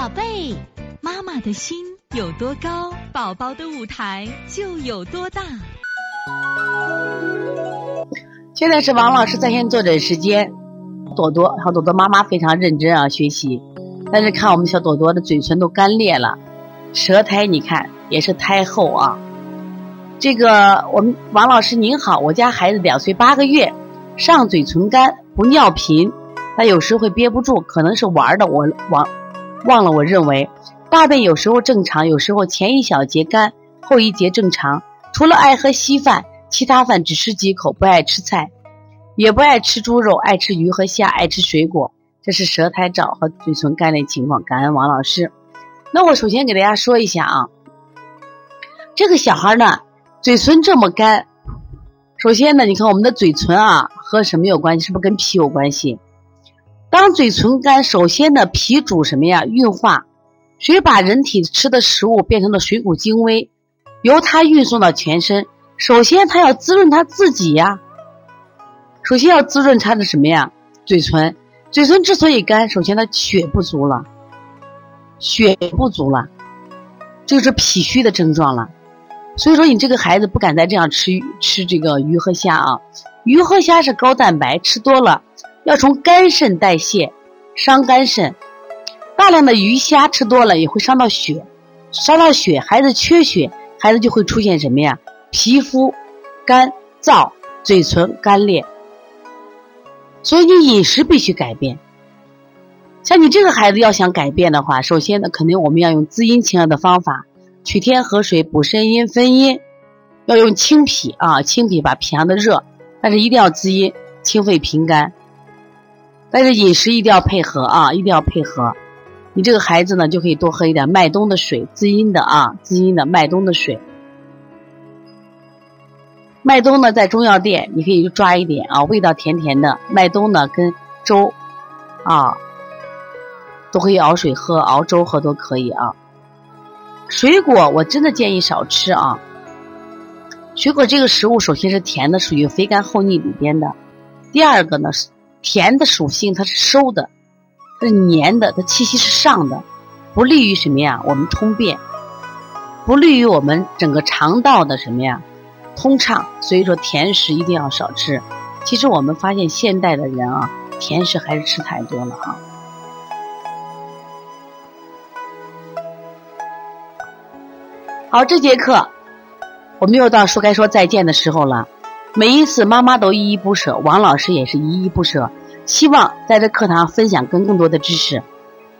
宝贝，妈妈的心有多高，宝宝的舞台就有多大。现在是王老师在线坐诊时间，朵朵小朵朵妈妈非常认真啊学习，但是看我们小朵朵的嘴唇都干裂了，舌苔你看也是苔厚啊。这个我们王老师您好，我家孩子两岁八个月，上嘴唇干，不尿频，他有时会憋不住，可能是玩的，我忘忘了。我认为大便有时候正常，有时候前一小节干，后一节正常。除了爱喝稀饭，其他饭只吃几口，不爱吃菜，也不爱吃猪肉，爱吃鱼和虾，爱吃水果。这是舌苔照和嘴唇干裂情况。感恩王老师。那我首先给大家说一下啊，这个小孩呢。嘴唇这么干，首先呢，你看我们的嘴唇啊，和什么有关系？是不是跟脾有关系？当嘴唇干，首先呢，脾主什么呀？运化，水把人体吃的食物变成了水谷精微，由它运送到全身。首先，它要滋润它自己呀。首先要滋润它的什么呀？嘴唇。嘴唇之所以干，首先它血不足了，血不足了，这就是脾虚的症状了。所以说，你这个孩子不敢再这样吃吃这个鱼和虾啊，鱼和虾是高蛋白，吃多了要从肝肾代谢，伤肝肾。大量的鱼虾吃多了也会伤到血，伤到血，孩子缺血，孩子就会出现什么呀？皮肤干燥，嘴唇干裂。所以你饮食必须改变。像你这个孩子要想改变的话，首先呢，肯定我们要用滋阴清热的方法。取天河水补肾阴分阴，要用清脾啊，清脾把脾阳的热，但是一定要滋阴，清肺平肝。但是饮食一定要配合啊，一定要配合。你这个孩子呢，就可以多喝一点麦冬的水，滋阴的啊，滋阴的麦冬的水。麦冬呢，在中药店你可以去抓一点啊，味道甜甜的。麦冬呢，跟粥啊，都可以熬水喝，熬粥喝都可以啊。水果我真的建议少吃啊。水果这个食物首先是甜的，属于肥甘厚腻里边的。第二个呢是甜的属性，它是收的，它是黏的，它气息是上的，不利于什么呀？我们通便，不利于我们整个肠道的什么呀？通畅。所以说甜食一定要少吃。其实我们发现现代的人啊，甜食还是吃太多了啊。好，这节课我们又到说该说再见的时候了。每一次妈妈都依依不舍，王老师也是依依不舍。希望在这课堂分享更更多的知识，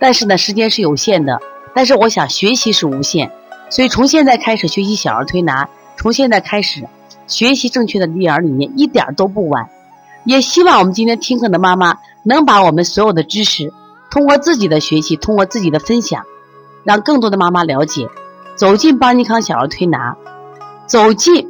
但是呢，时间是有限的。但是我想学习是无限，所以从现在开始学习小儿推拿，从现在开始学习正确的育儿理念，一点都不晚。也希望我们今天听课的妈妈能把我们所有的知识，通过自己的学习，通过自己的分享，让更多的妈妈了解。走进邦尼康小儿推拿，走进